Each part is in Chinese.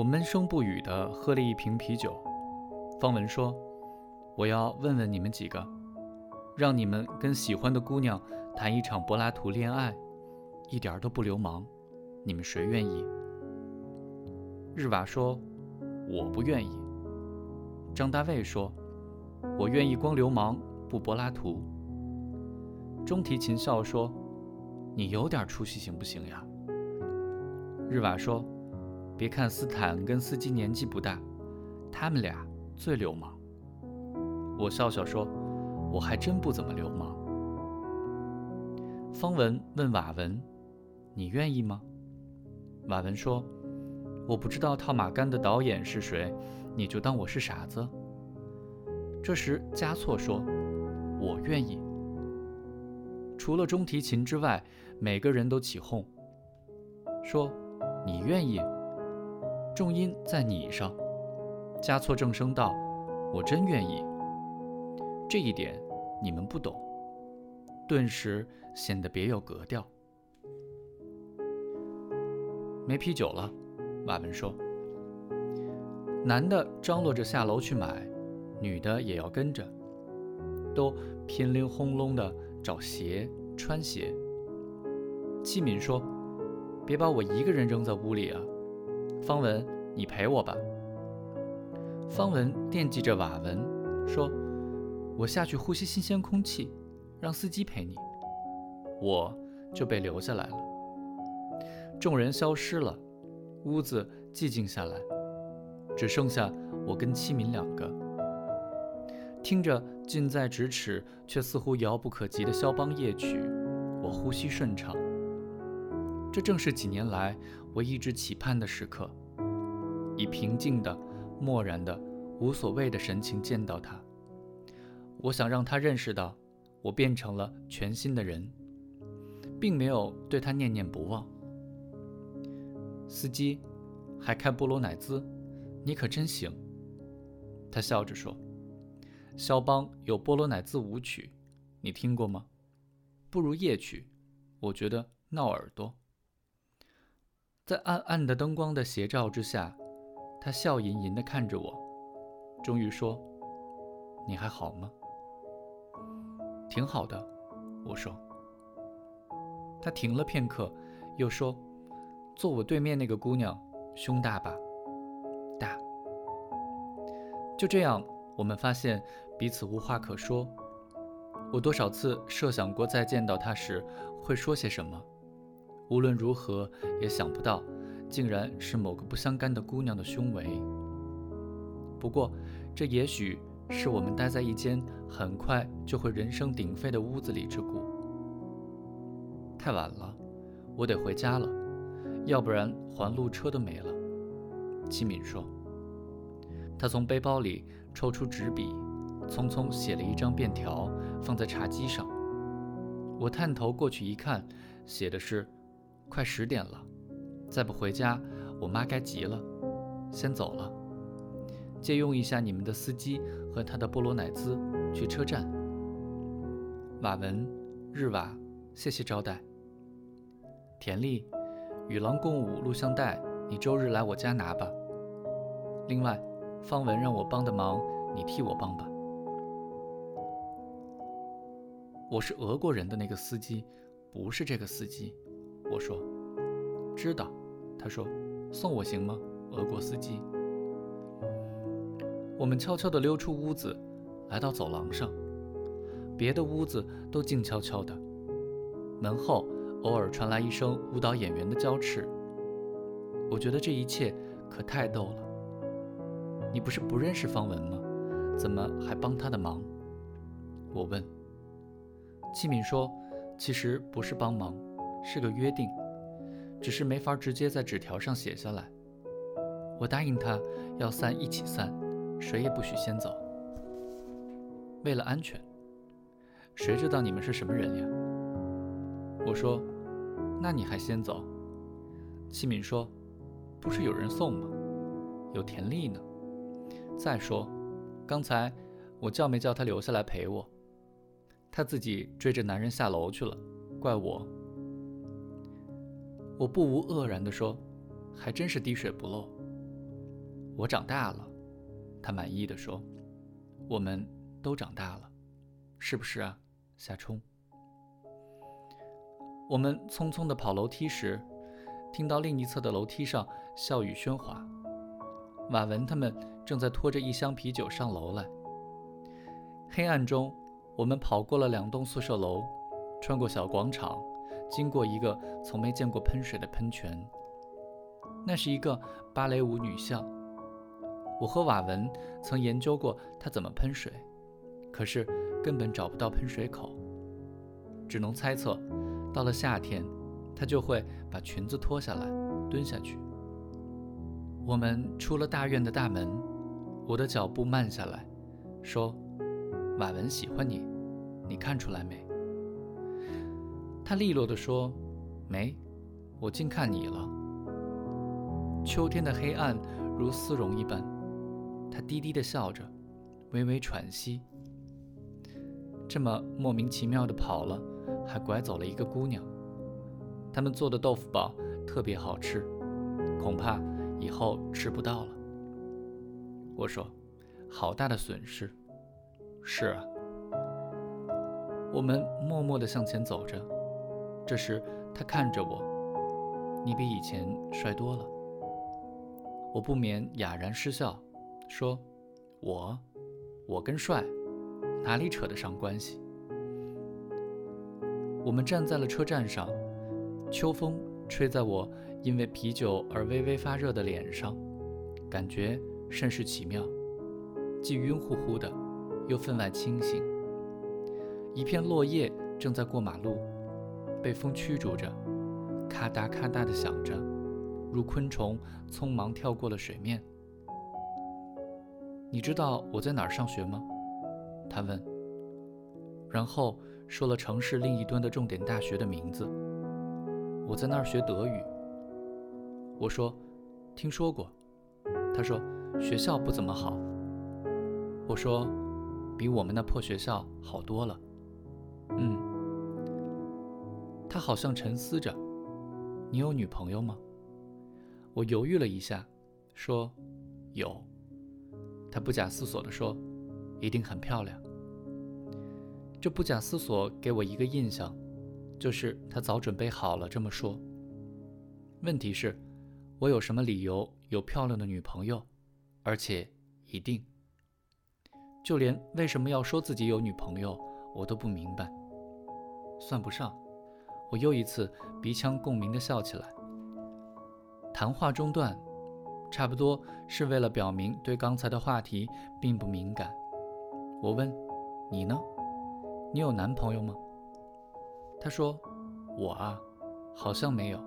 我闷声不语地喝了一瓶啤酒。方文说：“我要问问你们几个，让你们跟喜欢的姑娘谈一场柏拉图恋爱，一点都不流氓，你们谁愿意？”日瓦说：“我不愿意。”张大卫说：“我愿意光流氓不柏拉图。”中提琴笑说：“你有点出息行不行呀？”日瓦说。别看斯坦跟司机年纪不大，他们俩最流氓。我笑笑说：“我还真不怎么流氓。”方文问瓦文：“你愿意吗？”瓦文说：“我不知道套马杆的导演是谁，你就当我是傻子。”这时加措说：“我愿意。”除了中提琴之外，每个人都起哄，说：“你愿意？”重音在你上，加措正声道：“我真愿意。”这一点你们不懂，顿时显得别有格调。没啤酒了，瓦文说。男的张罗着下楼去买，女的也要跟着，都乒铃轰隆的找鞋穿鞋。七敏说：“别把我一个人扔在屋里啊！”方文，你陪我吧。方文惦记着瓦文，说：“我下去呼吸新鲜空气，让司机陪你。”我就被留下来了。众人消失了，屋子寂静下来，只剩下我跟七敏两个。听着近在咫尺却似乎遥不可及的肖邦夜曲，我呼吸顺畅。这正是几年来我一直期盼的时刻，以平静的、漠然的、无所谓的神情见到他。我想让他认识到，我变成了全新的人，并没有对他念念不忘。司机，还开波罗乃兹，你可真行。他笑着说：“肖邦有波罗乃兹舞曲，你听过吗？不如夜曲，我觉得闹耳朵。”在暗暗的灯光的斜照之下，他笑吟吟地看着我，终于说：“你还好吗？”“挺好的。”我说。他停了片刻，又说：“坐我对面那个姑娘，胸大吧？”“大。”就这样，我们发现彼此无话可说。我多少次设想过，再见到她时会说些什么。无论如何也想不到，竟然是某个不相干的姑娘的胸围。不过，这也许是我们待在一间很快就会人声鼎沸的屋子里之故。太晚了，我得回家了，要不然还路车都没了。齐敏说。他从背包里抽出纸笔，匆匆写了一张便条，放在茶几上。我探头过去一看，写的是。快十点了，再不回家，我妈该急了。先走了，借用一下你们的司机和他的波罗奶兹去车站。瓦文，日瓦，谢谢招待。田丽，与狼共舞录像带，你周日来我家拿吧。另外，方文让我帮的忙，你替我帮吧。我是俄国人的那个司机，不是这个司机。我说：“知道。”他说：“送我行吗？”俄国司机。我们悄悄地溜出屋子，来到走廊上。别的屋子都静悄悄的，门后偶尔传来一声舞蹈演员的娇斥。我觉得这一切可太逗了。你不是不认识方文吗？怎么还帮他的忙？我问。季敏说：“其实不是帮忙。”是个约定，只是没法直接在纸条上写下来。我答应他要散一起散，谁也不许先走。为了安全，谁知道你们是什么人呀？我说，那你还先走？七敏说，不是有人送吗？有田丽呢。再说，刚才我叫没叫他留下来陪我？他自己追着男人下楼去了，怪我。我不无愕然地说：“还真是滴水不漏。”我长大了，他满意的说：“我们都长大了，是不是啊，夏冲？”我们匆匆的跑楼梯时，听到另一侧的楼梯上笑语喧哗。瓦文他们正在拖着一箱啤酒上楼来。黑暗中，我们跑过了两栋宿舍楼，穿过小广场，经过一个从没见过喷水的喷泉。那是一个芭蕾舞女像。我和瓦文曾研究过她怎么喷水，可是根本找不到喷水口，只能猜测，到了夏天，她就会把裙子脱下来，蹲下去。我们出了大院的大门，我的脚步慢下来，说。瓦文喜欢你，你看出来没？他利落地说：“没，我净看你了。”秋天的黑暗如丝绒一般。他低低地笑着，微微喘息。这么莫名其妙地跑了，还拐走了一个姑娘。他们做的豆腐煲特别好吃，恐怕以后吃不到了。我说：“好大的损失。”是啊，我们默默地向前走着。这时，他看着我：“你比以前帅多了。”我不免哑然失笑，说：“我，我跟帅哪里扯得上关系？”我们站在了车站上，秋风吹在我因为啤酒而微微发热的脸上，感觉甚是奇妙，既晕乎乎的。又分外清醒。一片落叶正在过马路，被风驱逐着，咔嗒咔嗒地响着，如昆虫匆忙跳过了水面。你知道我在哪儿上学吗？他问。然后说了城市另一端的重点大学的名字。我在那儿学德语。我说，听说过。他说，学校不怎么好。我说。比我们那破学校好多了。嗯，他好像沉思着。你有女朋友吗？我犹豫了一下，说有。他不假思索地说：“一定很漂亮。”这不假思索给我一个印象，就是他早准备好了这么说。问题是，我有什么理由有漂亮的女朋友？而且一定。就连为什么要说自己有女朋友，我都不明白。算不上，我又一次鼻腔共鸣地笑起来。谈话中断，差不多是为了表明对刚才的话题并不敏感。我问：“你呢？你有男朋友吗？”他说：“我啊，好像没有。”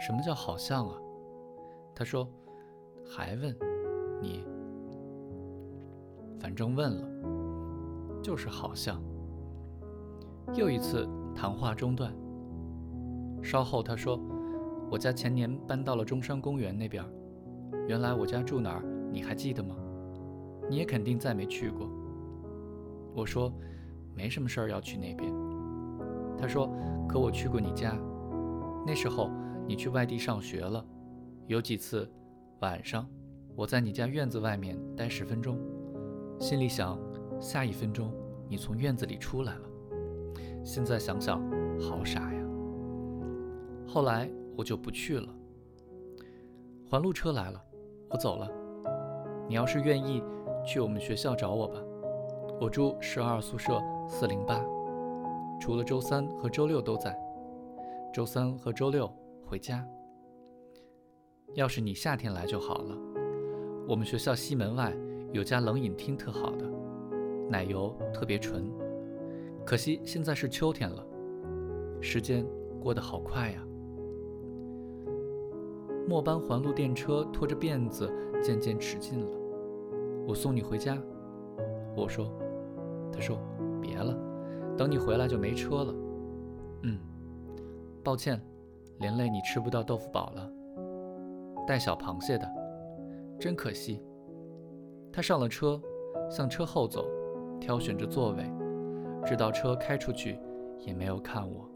什么叫好像啊？他说：“还问你？”反正问了，就是好像。又一次谈话中断。稍后他说：“我家前年搬到了中山公园那边。原来我家住哪儿？你还记得吗？你也肯定再没去过。”我说：“没什么事儿要去那边。”他说：“可我去过你家。那时候你去外地上学了。有几次晚上，我在你家院子外面待十分钟。”心里想，下一分钟你从院子里出来了。现在想想，好傻呀。后来我就不去了。环路车来了，我走了。你要是愿意，去我们学校找我吧。我住十二宿舍四零八，除了周三和周六都在。周三和周六回家。要是你夏天来就好了。我们学校西门外。有家冷饮厅特好的，奶油特别纯。可惜现在是秋天了，时间过得好快呀。末班环路电车拖着辫子渐渐驶近了，我送你回家。我说，他说别了，等你回来就没车了。嗯，抱歉，连累你吃不到豆腐堡了。带小螃蟹的，真可惜。他上了车，向车后走，挑选着座位，直到车开出去，也没有看我。